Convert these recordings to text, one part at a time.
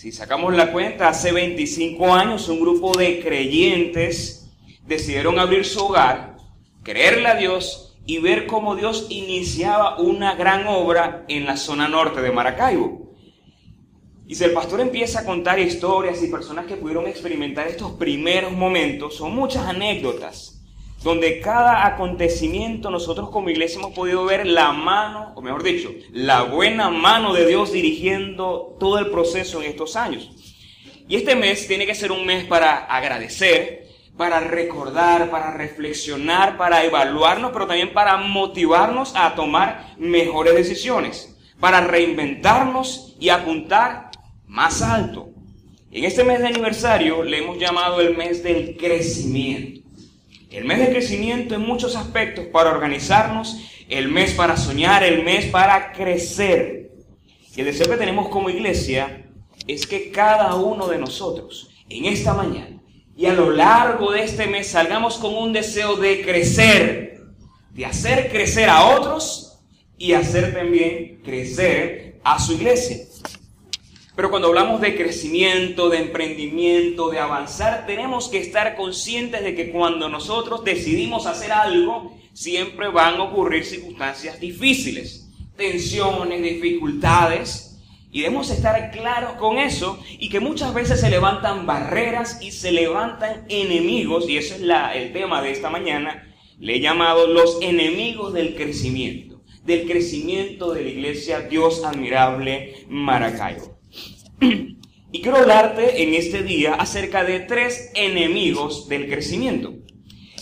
Si sacamos la cuenta, hace 25 años un grupo de creyentes decidieron abrir su hogar, creerle a Dios y ver cómo Dios iniciaba una gran obra en la zona norte de Maracaibo. Y si el pastor empieza a contar historias y personas que pudieron experimentar estos primeros momentos, son muchas anécdotas donde cada acontecimiento nosotros como iglesia hemos podido ver la mano, o mejor dicho, la buena mano de Dios dirigiendo todo el proceso en estos años. Y este mes tiene que ser un mes para agradecer, para recordar, para reflexionar, para evaluarnos, pero también para motivarnos a tomar mejores decisiones, para reinventarnos y apuntar más alto. En este mes de aniversario le hemos llamado el mes del crecimiento. El mes de crecimiento en muchos aspectos para organizarnos, el mes para soñar, el mes para crecer. Y el deseo que tenemos como iglesia es que cada uno de nosotros en esta mañana y a lo largo de este mes salgamos con un deseo de crecer, de hacer crecer a otros y hacer también crecer a su iglesia. Pero cuando hablamos de crecimiento, de emprendimiento, de avanzar, tenemos que estar conscientes de que cuando nosotros decidimos hacer algo, siempre van a ocurrir circunstancias difíciles, tensiones, dificultades. Y debemos estar claros con eso y que muchas veces se levantan barreras y se levantan enemigos, y ese es el tema de esta mañana, le he llamado los enemigos del crecimiento, del crecimiento de la iglesia Dios admirable Maracaibo. Y quiero hablarte en este día acerca de tres enemigos del crecimiento.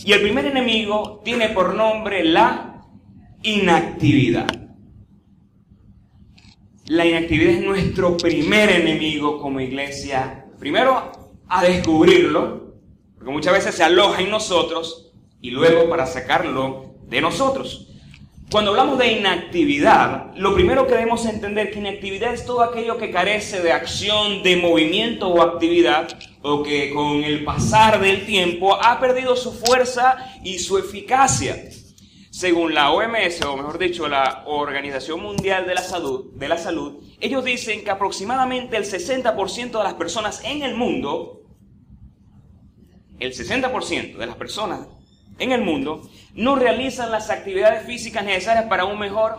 Y el primer enemigo tiene por nombre la inactividad. La inactividad es nuestro primer enemigo como iglesia. Primero, a descubrirlo, porque muchas veces se aloja en nosotros y luego para sacarlo de nosotros. Cuando hablamos de inactividad, lo primero que debemos entender que inactividad es todo aquello que carece de acción, de movimiento o actividad, o que con el pasar del tiempo ha perdido su fuerza y su eficacia. Según la OMS, o mejor dicho, la Organización Mundial de la Salud, de la Salud ellos dicen que aproximadamente el 60% de las personas en el mundo, el 60% de las personas en el mundo no realizan las actividades físicas necesarias para un mejor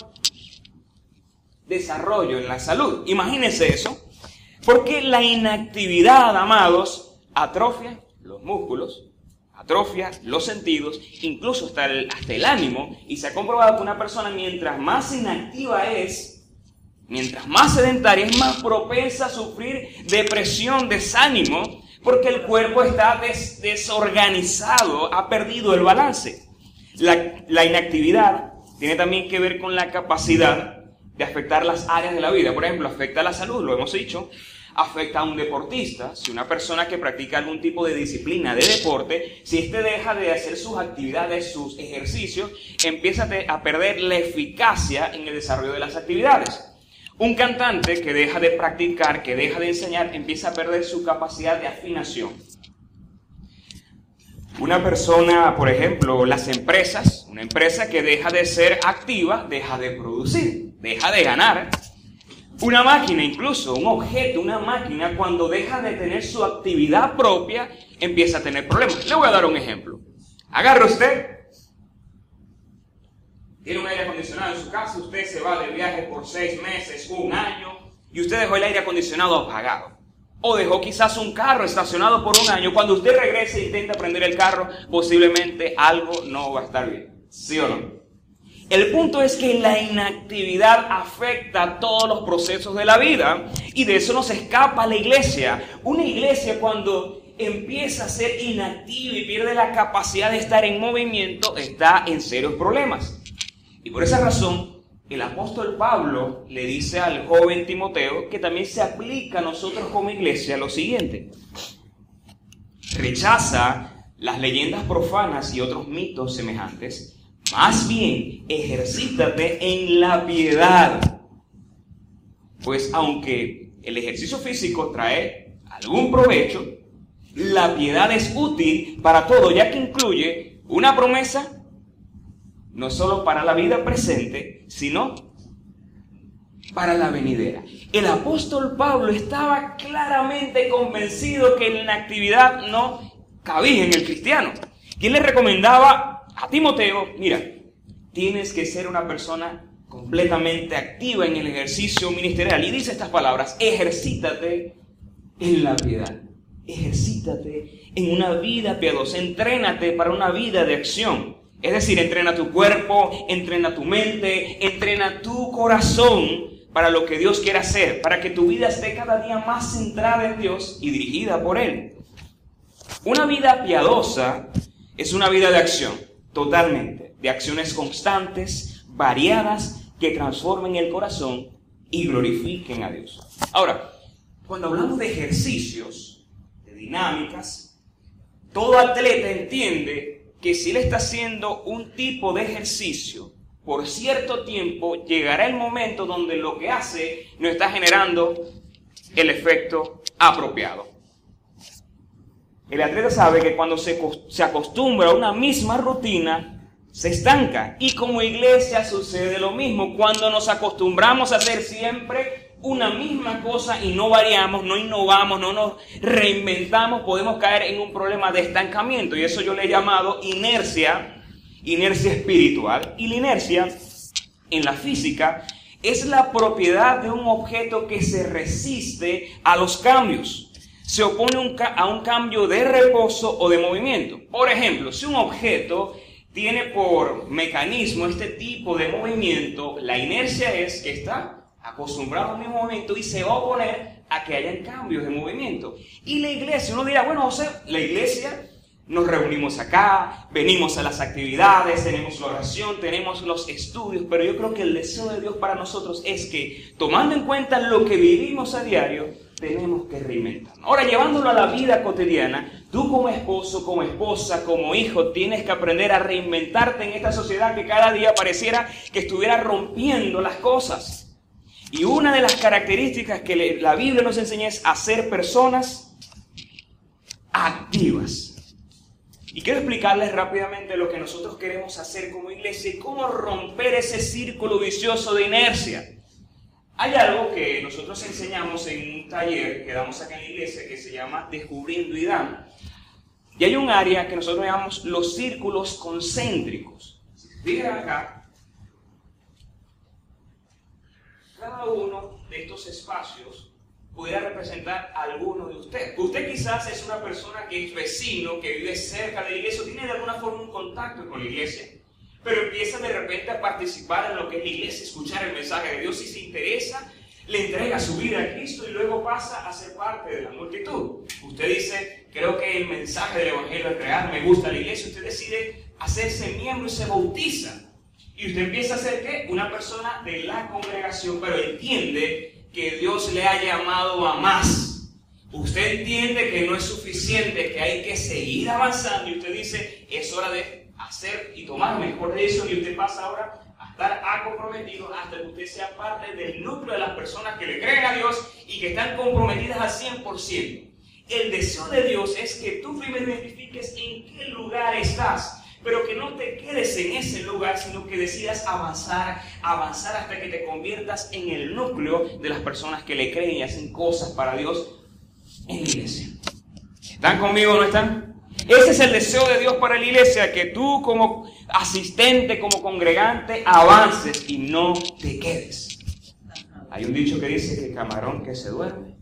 desarrollo en la salud. Imagínense eso. Porque la inactividad, amados, atrofia los músculos, atrofia los sentidos, incluso hasta el, hasta el ánimo. Y se ha comprobado que una persona mientras más inactiva es, mientras más sedentaria, es más propensa a sufrir depresión, desánimo, porque el cuerpo está desorganizado, ha perdido el balance. La, inactividad tiene también que ver con la capacidad de afectar las áreas de la vida. Por ejemplo, afecta a la salud, lo hemos dicho, afecta a un deportista, si una persona que practica algún tipo de disciplina de deporte, si éste deja de hacer sus actividades, sus ejercicios, empieza a perder la eficacia en el desarrollo de las actividades. Un cantante que deja de practicar, que deja de enseñar, empieza a perder su capacidad de afinación. Una persona, por ejemplo, las empresas, una empresa que deja de ser activa, deja de producir, deja de ganar. Una máquina, incluso un objeto, una máquina, cuando deja de tener su actividad propia, empieza a tener problemas. Le voy a dar un ejemplo. Agarre usted tiene un aire acondicionado en su casa, usted se va de viaje por seis meses, un año, y usted dejó el aire acondicionado apagado. O dejó quizás un carro estacionado por un año. Cuando usted regrese e intenta prender el carro, posiblemente algo no va a estar bien. ¿Sí o no? El punto es que la inactividad afecta todos los procesos de la vida y de eso nos escapa la iglesia. Una iglesia cuando empieza a ser inactiva y pierde la capacidad de estar en movimiento está en serios problemas. Y por esa razón, el apóstol Pablo le dice al joven Timoteo que también se aplica a nosotros como iglesia lo siguiente. Rechaza las leyendas profanas y otros mitos semejantes. Más bien, ejercítate en la piedad. Pues aunque el ejercicio físico trae algún provecho, la piedad es útil para todo, ya que incluye una promesa no solo para la vida presente, sino para la venidera. El apóstol Pablo estaba claramente convencido que la actividad no cabía en el cristiano. Él le recomendaba a Timoteo, mira, tienes que ser una persona completamente activa en el ejercicio ministerial. Y dice estas palabras, ejercítate en la piedad, ejercítate en una vida piadosa, entrénate para una vida de acción. Es decir, entrena tu cuerpo, entrena tu mente, entrena tu corazón para lo que Dios quiere hacer, para que tu vida esté cada día más centrada en Dios y dirigida por Él. Una vida piadosa es una vida de acción, totalmente, de acciones constantes, variadas, que transformen el corazón y glorifiquen a Dios. Ahora, cuando hablamos de ejercicios, de dinámicas, todo atleta entiende que si él está haciendo un tipo de ejercicio por cierto tiempo, llegará el momento donde lo que hace no está generando el efecto apropiado. El atleta sabe que cuando se, se acostumbra a una misma rutina, se estanca. Y como iglesia sucede lo mismo. Cuando nos acostumbramos a hacer siempre una misma cosa y no variamos, no innovamos, no nos reinventamos, podemos caer en un problema de estancamiento. Y eso yo le he llamado inercia, inercia espiritual. Y la inercia en la física es la propiedad de un objeto que se resiste a los cambios se opone a un cambio de reposo o de movimiento. Por ejemplo, si un objeto tiene por mecanismo este tipo de movimiento, la inercia es que está acostumbrado al mismo movimiento y se va a oponer a que haya cambios de movimiento. Y la iglesia, uno dirá, bueno, José, la iglesia nos reunimos acá, venimos a las actividades, tenemos la oración, tenemos los estudios, pero yo creo que el deseo de Dios para nosotros es que, tomando en cuenta lo que vivimos a diario, tenemos que reinventarnos. Ahora, llevándolo a la vida cotidiana, tú como esposo, como esposa, como hijo, tienes que aprender a reinventarte en esta sociedad que cada día pareciera que estuviera rompiendo las cosas. Y una de las características que la Biblia nos enseña es hacer personas activas. Y quiero explicarles rápidamente lo que nosotros queremos hacer como iglesia y cómo romper ese círculo vicioso de inercia. Hay algo que nosotros enseñamos en un taller que damos acá en la iglesia que se llama Descubriendo Dando. Y hay un área que nosotros llamamos los círculos concéntricos. Si se fijan acá, cada uno de estos espacios pudiera representar a alguno de ustedes. Usted quizás es una persona que es vecino, que vive cerca de la iglesia, o tiene de alguna forma un contacto con la iglesia pero empieza de repente a participar en lo que es la iglesia, escuchar el mensaje de Dios y se interesa, le entrega su vida a Cristo y luego pasa a ser parte de la multitud. Usted dice, creo que el mensaje del Evangelio es real, me gusta la iglesia, usted decide hacerse miembro y se bautiza. Y usted empieza a ser qué? Una persona de la congregación, pero entiende que Dios le ha llamado a más. Usted entiende que no es suficiente, que hay que seguir avanzando y usted dice, es hora de hacer y tomar mejor decisión y usted pasa ahora a estar a comprometido hasta que usted sea parte del núcleo de las personas que le creen a Dios y que están comprometidas al 100%. El deseo de Dios es que tú primero identifiques en qué lugar estás, pero que no te quedes en ese lugar, sino que decidas avanzar, avanzar hasta que te conviertas en el núcleo de las personas que le creen y hacen cosas para Dios en la iglesia. ¿Están conmigo o no están? Ese es el deseo de Dios para la iglesia, que tú como asistente, como congregante, avances y no te quedes. Hay un dicho que dice que camarón que se duerme,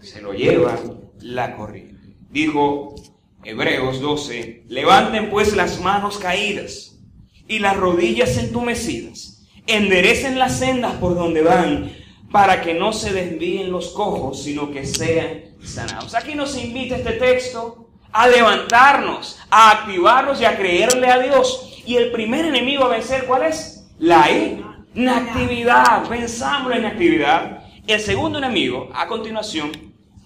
se lo lleva la corriente. Dijo Hebreos 12, levanten pues las manos caídas y las rodillas entumecidas, enderecen las sendas por donde van, para que no se desvíen los cojos, sino que sean sanados. Aquí nos invita este texto a levantarnos, a activarnos y a creerle a Dios. Y el primer enemigo a vencer, ¿cuál es? La inactividad. Pensamos en inactividad. El segundo enemigo, a continuación,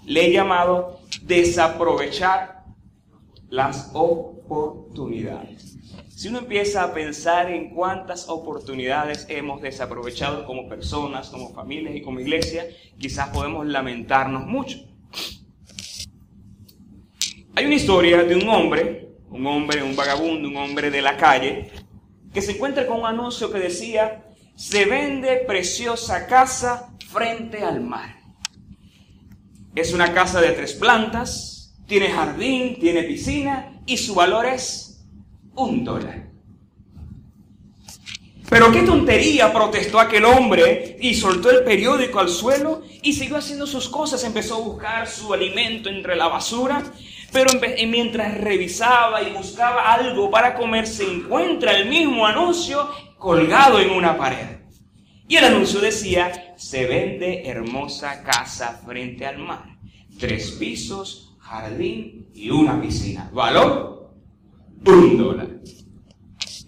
le he llamado desaprovechar las oportunidades. Si uno empieza a pensar en cuántas oportunidades hemos desaprovechado como personas, como familias y como iglesia, quizás podemos lamentarnos mucho. Hay una historia de un hombre, un hombre, un vagabundo, un hombre de la calle, que se encuentra con un anuncio que decía, se vende preciosa casa frente al mar. Es una casa de tres plantas, tiene jardín, tiene piscina y su valor es un dólar. Pero qué tontería, protestó aquel hombre y soltó el periódico al suelo y siguió haciendo sus cosas. Empezó a buscar su alimento entre la basura, pero mientras revisaba y buscaba algo para comer, se encuentra el mismo anuncio colgado en una pared. Y el anuncio decía, se vende hermosa casa frente al mar. Tres pisos, jardín y una piscina. ¿Valor? Un dólar.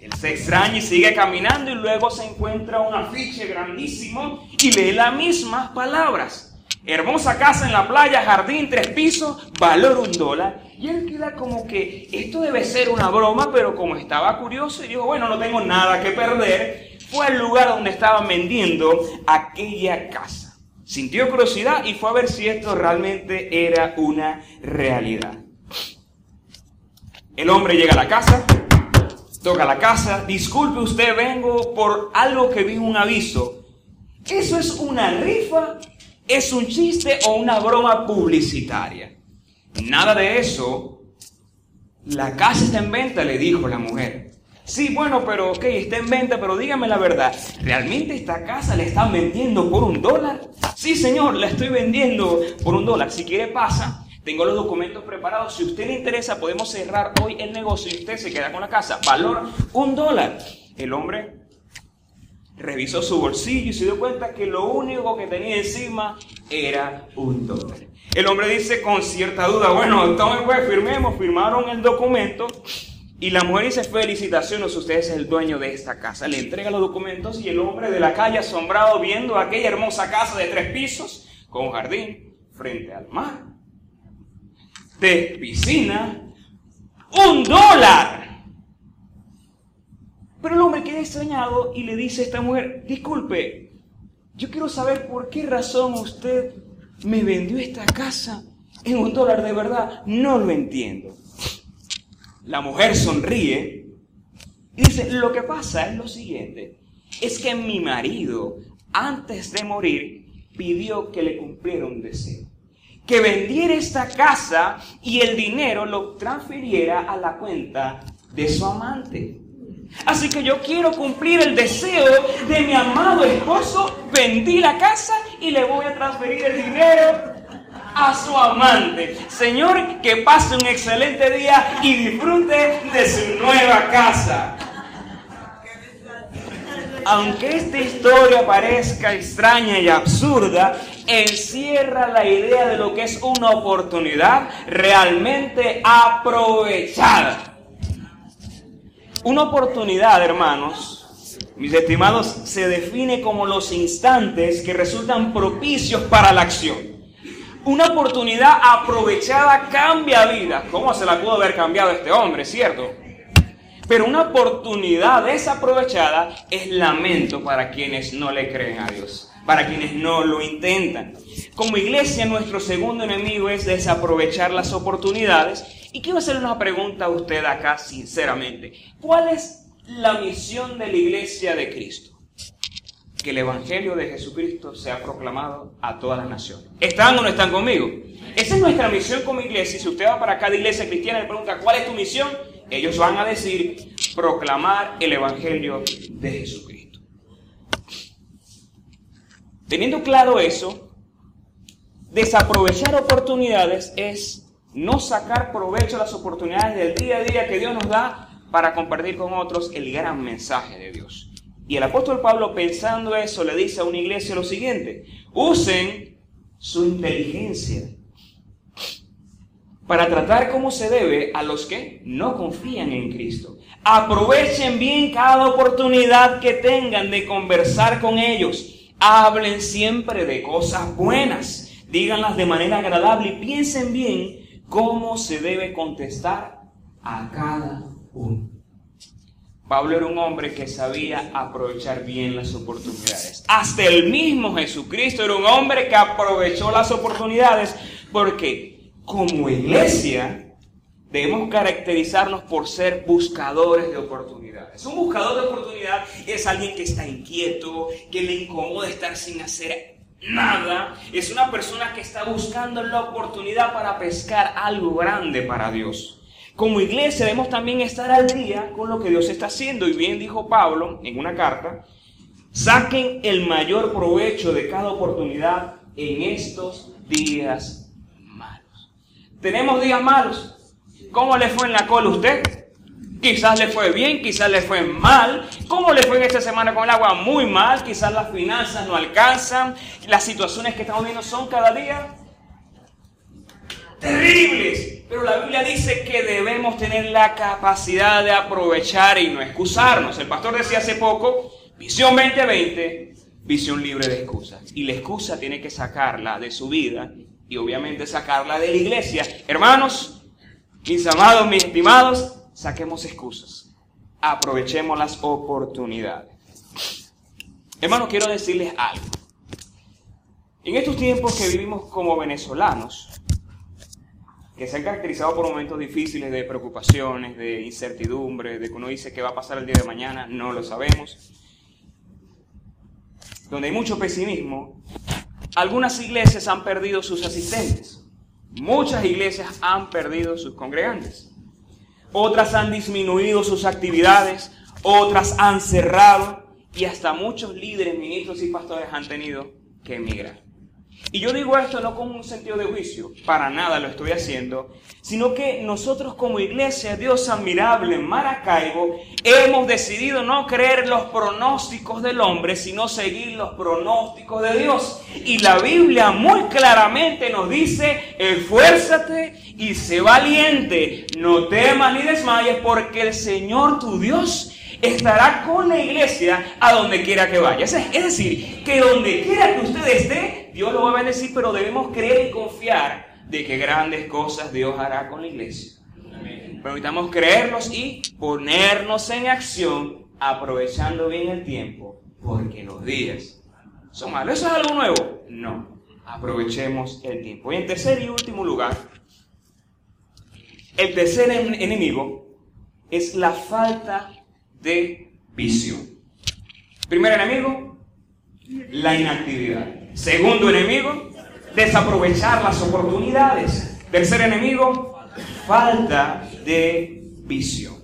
Él se extraña y sigue caminando y luego se encuentra un afiche grandísimo y lee las mismas palabras. Hermosa casa en la playa, jardín, tres pisos, valor un dólar. Y él queda como que esto debe ser una broma, pero como estaba curioso y dijo, bueno, no tengo nada que perder, fue al lugar donde estaban vendiendo aquella casa. Sintió curiosidad y fue a ver si esto realmente era una realidad. El hombre llega a la casa, toca la casa, disculpe usted, vengo por algo que vi un aviso. ¿Eso es una rifa? ¿Es un chiste o una broma publicitaria? Nada de eso. La casa está en venta, le dijo la mujer. Sí, bueno, pero ok, está en venta, pero dígame la verdad. ¿Realmente esta casa la están vendiendo por un dólar? Sí, señor, la estoy vendiendo por un dólar. Si quiere pasa, tengo los documentos preparados. Si usted le interesa, podemos cerrar hoy el negocio y usted se queda con la casa. Valor un dólar. El hombre revisó su bolsillo y se dio cuenta que lo único que tenía encima era un dólar. El hombre dice con cierta duda, bueno, entonces pues firmemos, firmaron el documento. Y la mujer dice, felicitaciones, usted es el dueño de esta casa. Le entrega los documentos y el hombre de la calle asombrado viendo aquella hermosa casa de tres pisos con jardín frente al mar de piscina, un dólar. Pero el hombre queda extrañado y le dice a esta mujer, disculpe, yo quiero saber por qué razón usted me vendió esta casa en un dólar de verdad. No lo entiendo. La mujer sonríe y dice, lo que pasa es lo siguiente, es que mi marido, antes de morir, pidió que le cumpliera un deseo que vendiera esta casa y el dinero lo transfiriera a la cuenta de su amante. Así que yo quiero cumplir el deseo de mi amado esposo. Vendí la casa y le voy a transferir el dinero a su amante. Señor, que pase un excelente día y disfrute de su nueva casa. Aunque esta historia parezca extraña y absurda, encierra la idea de lo que es una oportunidad realmente aprovechada. Una oportunidad, hermanos, mis estimados, se define como los instantes que resultan propicios para la acción. Una oportunidad aprovechada cambia vidas. ¿Cómo se la pudo haber cambiado este hombre, cierto? Pero una oportunidad desaprovechada es lamento para quienes no le creen a Dios para quienes no lo intentan. Como iglesia, nuestro segundo enemigo es desaprovechar las oportunidades. Y quiero hacerle una pregunta a usted acá, sinceramente. ¿Cuál es la misión de la iglesia de Cristo? Que el Evangelio de Jesucristo sea proclamado a todas las naciones. ¿Están o no están conmigo? Esa es nuestra misión como iglesia. Si usted va para de iglesia cristiana y le pregunta, ¿cuál es tu misión? Ellos van a decir, proclamar el Evangelio de Jesucristo. Teniendo claro eso, desaprovechar oportunidades es no sacar provecho de las oportunidades del día a día que Dios nos da para compartir con otros el gran mensaje de Dios. Y el apóstol Pablo pensando eso le dice a una iglesia lo siguiente, usen su inteligencia para tratar como se debe a los que no confían en Cristo. Aprovechen bien cada oportunidad que tengan de conversar con ellos Hablen siempre de cosas buenas, díganlas de manera agradable y piensen bien cómo se debe contestar a cada uno. Pablo era un hombre que sabía aprovechar bien las oportunidades. Hasta el mismo Jesucristo era un hombre que aprovechó las oportunidades porque como iglesia debemos caracterizarnos por ser buscadores de oportunidades. Un buscador de oportunidad es alguien que está inquieto, que le incomoda estar sin hacer nada. Es una persona que está buscando la oportunidad para pescar algo grande para Dios. Como iglesia debemos también estar al día con lo que Dios está haciendo. Y bien dijo Pablo en una carta, saquen el mayor provecho de cada oportunidad en estos días malos. ¿Tenemos días malos? ¿Cómo le fue en la cola a usted? Quizás le fue bien, quizás le fue mal. ¿Cómo le fue en esta semana con el agua? Muy mal. Quizás las finanzas no alcanzan. Las situaciones que estamos viendo son cada día terribles. Pero la Biblia dice que debemos tener la capacidad de aprovechar y no excusarnos. El pastor decía hace poco, visión 2020, visión libre de excusas. Y la excusa tiene que sacarla de su vida y obviamente sacarla de la iglesia. Hermanos, mis amados, mis estimados, saquemos excusas. Aprovechemos las oportunidades. Hermanos, quiero decirles algo. En estos tiempos que vivimos como venezolanos, que se han caracterizado por momentos difíciles de preocupaciones, de incertidumbre, de que uno dice qué va a pasar el día de mañana, no lo sabemos, donde hay mucho pesimismo, algunas iglesias han perdido sus asistentes, muchas iglesias han perdido sus congregantes, otras han disminuido sus actividades, otras han cerrado y hasta muchos líderes, ministros y pastores han tenido que emigrar. Y yo digo esto no con un sentido de juicio, para nada lo estoy haciendo, sino que nosotros como iglesia Dios admirable en Maracaibo hemos decidido no creer los pronósticos del hombre, sino seguir los pronósticos de Dios. Y la Biblia muy claramente nos dice, esfuérzate y sé valiente, no temas ni desmayes, porque el Señor tu Dios estará con la iglesia a donde quiera que vaya. Es decir, que donde quiera que usted esté, Dios lo va a bendecir, pero debemos creer y confiar de que grandes cosas Dios hará con la iglesia. Permitamos creernos y ponernos en acción aprovechando bien el tiempo, porque los días son malos. ¿Eso es algo nuevo? No. Aprovechemos el tiempo. Y en tercer y último lugar, el tercer enemigo es la falta de visión. Primer enemigo, la inactividad. Segundo enemigo, desaprovechar las oportunidades. Tercer enemigo, falta de visión.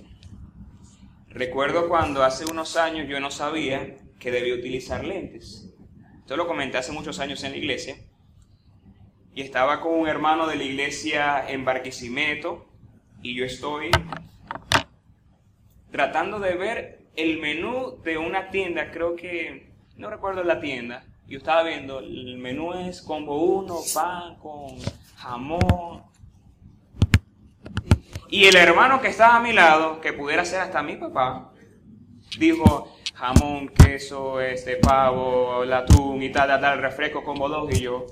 Recuerdo cuando hace unos años yo no sabía que debía utilizar lentes. Esto lo comenté hace muchos años en la iglesia. Y estaba con un hermano de la iglesia en Barquisimeto y yo estoy tratando de ver el menú de una tienda, creo que, no recuerdo la tienda, yo estaba viendo, el menú es combo uno, pan con jamón. Y el hermano que estaba a mi lado, que pudiera ser hasta mi papá, dijo jamón, queso, este pavo, atún y tal, tal, tal, refresco combo dos y yo.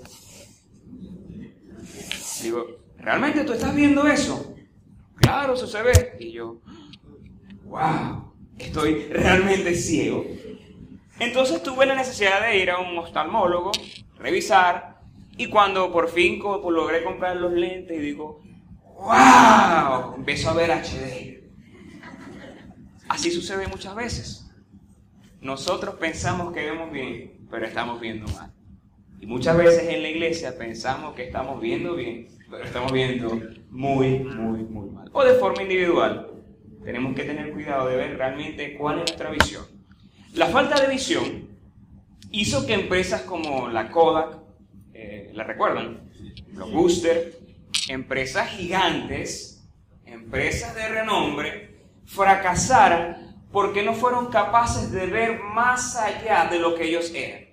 Digo, ¿realmente tú estás viendo eso? Claro, eso se ve. Y yo, wow, estoy realmente ciego. Entonces tuve la necesidad de ir a un oftalmólogo, revisar, y cuando por fin logré comprar los lentes y digo, wow, empiezo a ver HD. Así sucede muchas veces. Nosotros pensamos que vemos bien, pero estamos viendo mal. Y muchas veces en la iglesia pensamos que estamos viendo bien, pero estamos viendo muy, muy, muy mal. O de forma individual tenemos que tener cuidado de ver realmente cuál es nuestra visión. La falta de visión hizo que empresas como la Kodak, eh, ¿la recuerdan? Blockbuster, empresas gigantes, empresas de renombre, fracasaran porque no fueron capaces de ver más allá de lo que ellos eran.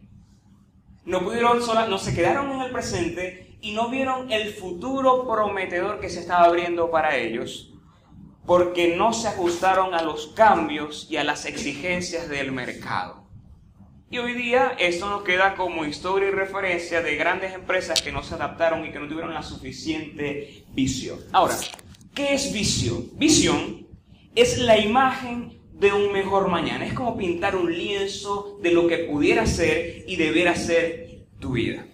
No pudieron, no se quedaron en el presente y no vieron el futuro prometedor que se estaba abriendo para ellos porque no se ajustaron a los cambios y a las exigencias del mercado. Y hoy día esto nos queda como historia y referencia de grandes empresas que no se adaptaron y que no tuvieron la suficiente visión. Ahora, ¿qué es visión? Visión es la imagen de un mejor mañana. Es como pintar un lienzo de lo que pudiera ser y debiera ser tu vida.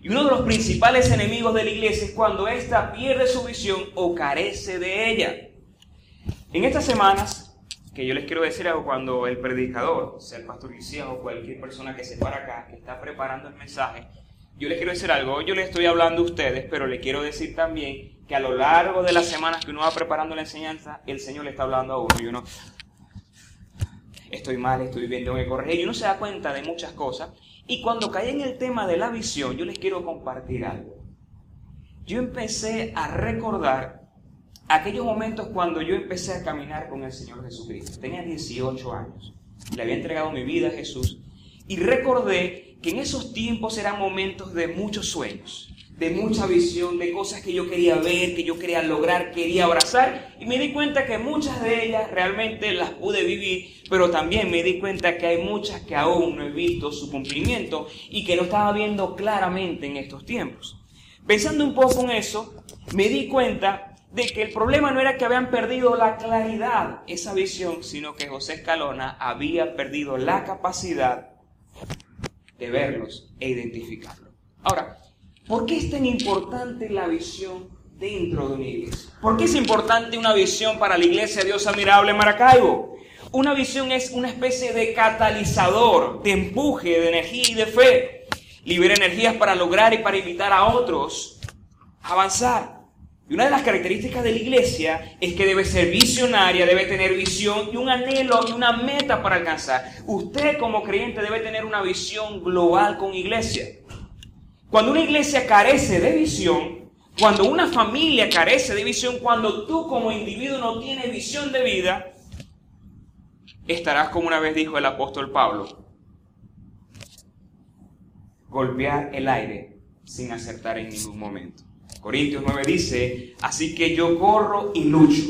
Y uno de los principales enemigos de la iglesia es cuando ésta pierde su visión o carece de ella. En estas semanas, que yo les quiero decir algo, cuando el predicador, sea el pastor Liceo o cualquier persona que se para acá, que está preparando el mensaje, yo les quiero decir algo. Yo les estoy hablando a ustedes, pero les quiero decir también que a lo largo de las semanas que uno va preparando la enseñanza, el Señor le está hablando a uno y uno, estoy mal, estoy bien, tengo que corregir. Y uno se da cuenta de muchas cosas. Y cuando caí en el tema de la visión, yo les quiero compartir algo. Yo empecé a recordar aquellos momentos cuando yo empecé a caminar con el Señor Jesucristo. Tenía 18 años. Le había entregado mi vida a Jesús. Y recordé que en esos tiempos eran momentos de muchos sueños de mucha visión, de cosas que yo quería ver, que yo quería lograr, quería abrazar. Y me di cuenta que muchas de ellas realmente las pude vivir, pero también me di cuenta que hay muchas que aún no he visto su cumplimiento y que no estaba viendo claramente en estos tiempos. Pensando un poco en eso, me di cuenta de que el problema no era que habían perdido la claridad, esa visión, sino que José Escalona había perdido la capacidad de verlos e identificarlos. Ahora, ¿Por qué es tan importante la visión dentro de una iglesia? ¿Por qué es importante una visión para la iglesia Dios Admirable Maracaibo? Una visión es una especie de catalizador, de empuje, de energía y de fe. Libera energías para lograr y para invitar a otros a avanzar. Y una de las características de la iglesia es que debe ser visionaria, debe tener visión y un anhelo y una meta para alcanzar. Usted como creyente debe tener una visión global con iglesia. Cuando una iglesia carece de visión, cuando una familia carece de visión, cuando tú como individuo no tienes visión de vida, estarás como una vez dijo el apóstol Pablo, golpear el aire sin acertar en ningún momento. Corintios 9 dice, así que yo corro y lucho.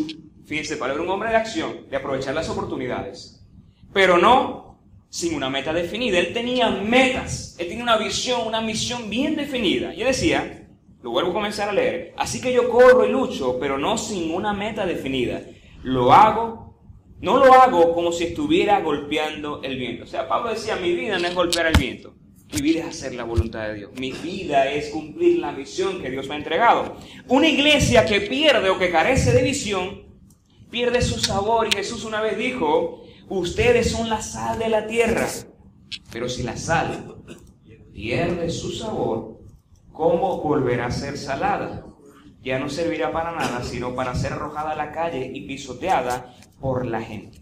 Fíjense, para un hombre de acción, de aprovechar las oportunidades, pero no sin una meta definida. Él tenía metas, él tenía una visión, una misión bien definida. Y decía, lo vuelvo a comenzar a leer, así que yo corro y lucho, pero no sin una meta definida. Lo hago, no lo hago como si estuviera golpeando el viento. O sea, Pablo decía, mi vida no es golpear el viento. Mi vida es hacer la voluntad de Dios. Mi vida es cumplir la misión que Dios me ha entregado. Una iglesia que pierde o que carece de visión, pierde su sabor. Y Jesús una vez dijo, Ustedes son la sal de la tierra. Pero si la sal pierde su sabor, ¿cómo volverá a ser salada? Ya no servirá para nada, sino para ser arrojada a la calle y pisoteada por la gente.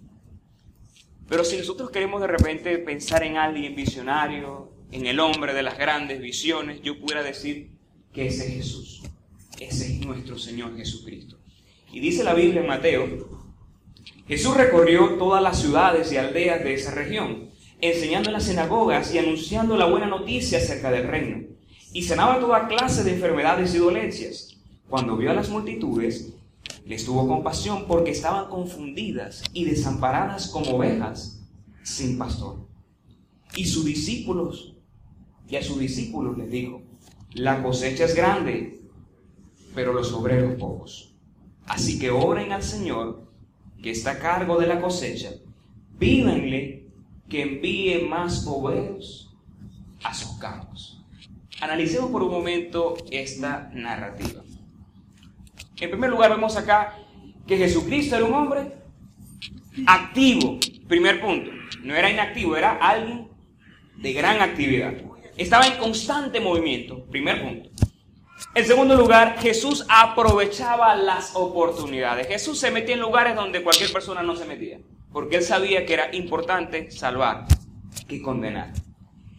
Pero si nosotros queremos de repente pensar en alguien visionario, en el hombre de las grandes visiones, yo pudiera decir que ese es Jesús. Ese es nuestro Señor Jesucristo. Y dice la Biblia en Mateo Jesús recorrió todas las ciudades y aldeas de esa región, enseñando en las sinagogas y anunciando la buena noticia acerca del reino, y sanaba toda clase de enfermedades y dolencias. Cuando vio a las multitudes, les tuvo compasión porque estaban confundidas y desamparadas como ovejas sin pastor. Y sus discípulos, y a sus discípulos les dijo, la cosecha es grande, pero los obreros pocos. Así que oren al Señor que está a cargo de la cosecha, pídanle que envíe más obreros a sus campos. Analicemos por un momento esta narrativa. En primer lugar, vemos acá que Jesucristo era un hombre activo. Primer punto. No era inactivo, era alguien de gran actividad. Estaba en constante movimiento. Primer punto. En segundo lugar, Jesús aprovechaba las oportunidades. Jesús se metía en lugares donde cualquier persona no se metía, porque él sabía que era importante salvar que condenar.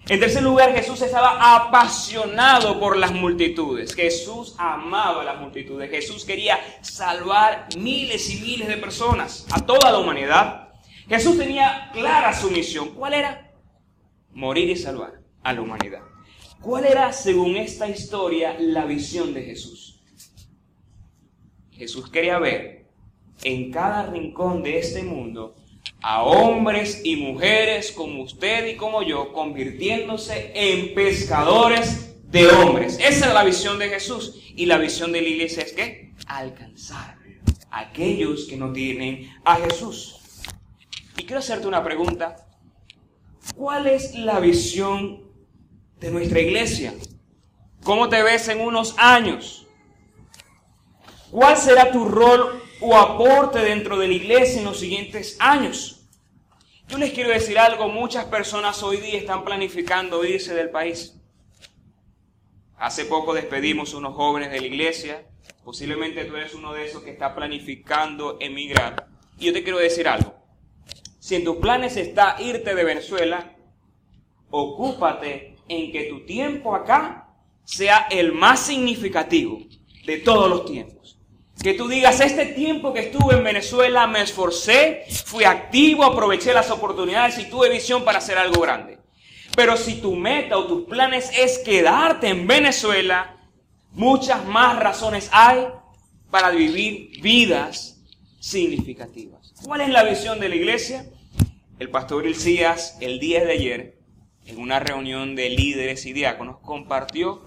En tercer lugar, Jesús estaba apasionado por las multitudes. Jesús amaba a las multitudes. Jesús quería salvar miles y miles de personas, a toda la humanidad. Jesús tenía clara su misión. ¿Cuál era? Morir y salvar a la humanidad. ¿Cuál era, según esta historia, la visión de Jesús? Jesús quería ver en cada rincón de este mundo a hombres y mujeres como usted y como yo convirtiéndose en pescadores de hombres. Esa es la visión de Jesús. Y la visión de la iglesia es que alcanzar a aquellos que no tienen a Jesús. Y quiero hacerte una pregunta. ¿Cuál es la visión de nuestra iglesia. ¿Cómo te ves en unos años? ¿Cuál será tu rol o aporte dentro de la iglesia en los siguientes años? Yo les quiero decir algo, muchas personas hoy día están planificando irse del país. Hace poco despedimos unos jóvenes de la iglesia, posiblemente tú eres uno de esos que está planificando emigrar. Y yo te quiero decir algo, si en tus planes está irte de Venezuela, ocúpate en que tu tiempo acá sea el más significativo de todos los tiempos. Que tú digas, este tiempo que estuve en Venezuela me esforcé, fui activo, aproveché las oportunidades y tuve visión para hacer algo grande. Pero si tu meta o tus planes es quedarte en Venezuela, muchas más razones hay para vivir vidas significativas. ¿Cuál es la visión de la iglesia? El pastor Ilcías, el día de ayer, en una reunión de líderes y diáconos, compartió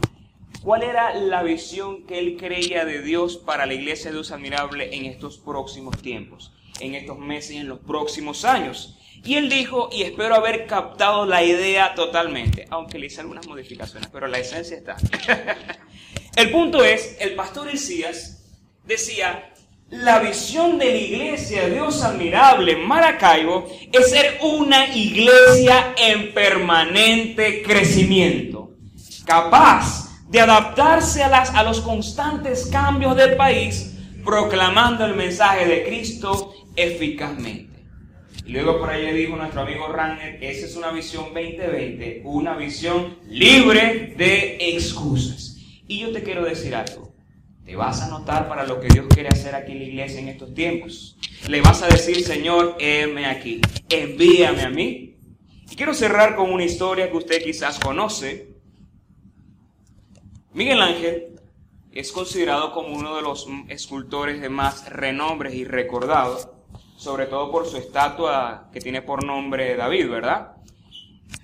cuál era la visión que él creía de Dios para la iglesia de Dios admirable en estos próximos tiempos, en estos meses y en los próximos años. Y él dijo, y espero haber captado la idea totalmente, aunque le hice algunas modificaciones, pero la esencia está. el punto es, el pastor Elías decía, la visión de la iglesia Dios admirable Maracaibo es ser una iglesia en permanente crecimiento, capaz de adaptarse a, los constantes cambios del país, proclamando el mensaje de Cristo eficazmente. Y luego por ahí dijo nuestro amigo Ranner, esa es una visión 2020, una visión libre de excusas. Y yo te quiero decir algo. Te vas a anotar para lo que Dios quiere hacer aquí en la iglesia en estos tiempos. Le vas a decir, Señor, heme aquí, envíame a mí. Y quiero cerrar con una historia que usted quizás conoce. Miguel Ángel es considerado como uno de los escultores de más renombre y recordado, sobre todo por su estatua que tiene por nombre David, ¿verdad?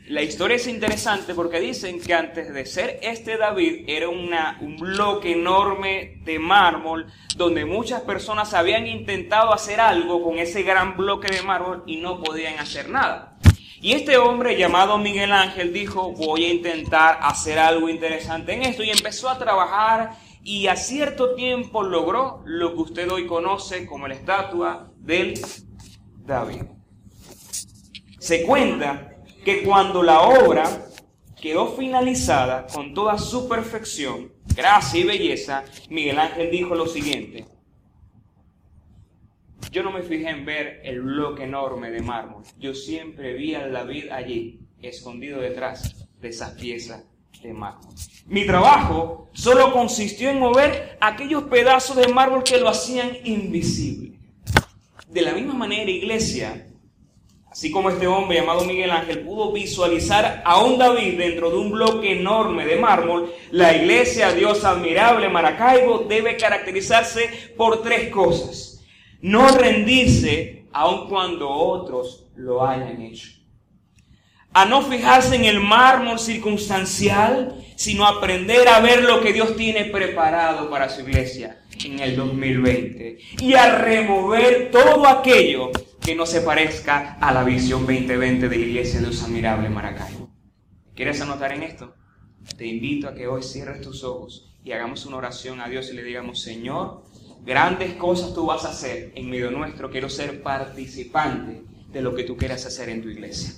La historia es interesante porque dicen que antes de ser este David era una, un bloque enorme de mármol donde muchas personas habían intentado hacer algo con ese gran bloque de mármol y no podían hacer nada. Y este hombre llamado Miguel Ángel dijo, voy a intentar hacer algo interesante en esto y empezó a trabajar y a cierto tiempo logró lo que usted hoy conoce como la estatua del David. Se cuenta que cuando la obra quedó finalizada con toda su perfección, gracia y belleza, Miguel Ángel dijo lo siguiente. Yo no me fijé en ver el bloque enorme de mármol. Yo siempre vi al David allí, escondido detrás de esas piezas de mármol. Mi trabajo solo consistió en mover aquellos pedazos de mármol que lo hacían invisible. De la misma manera, iglesia, Así como este hombre llamado Miguel Ángel pudo visualizar a un David dentro de un bloque enorme de mármol, la iglesia Dios admirable Maracaibo debe caracterizarse por tres cosas. No rendirse aun cuando otros lo hayan hecho. A no fijarse en el mármol circunstancial, sino aprender a ver lo que Dios tiene preparado para su iglesia en el 2020. Y a remover todo aquello que no se parezca a la visión 2020 de Iglesia de Dios Admirable Maracaibo. ¿Quieres anotar en esto? Te invito a que hoy cierres tus ojos y hagamos una oración a Dios y le digamos, Señor, grandes cosas tú vas a hacer en medio nuestro, quiero ser participante de lo que tú quieras hacer en tu iglesia.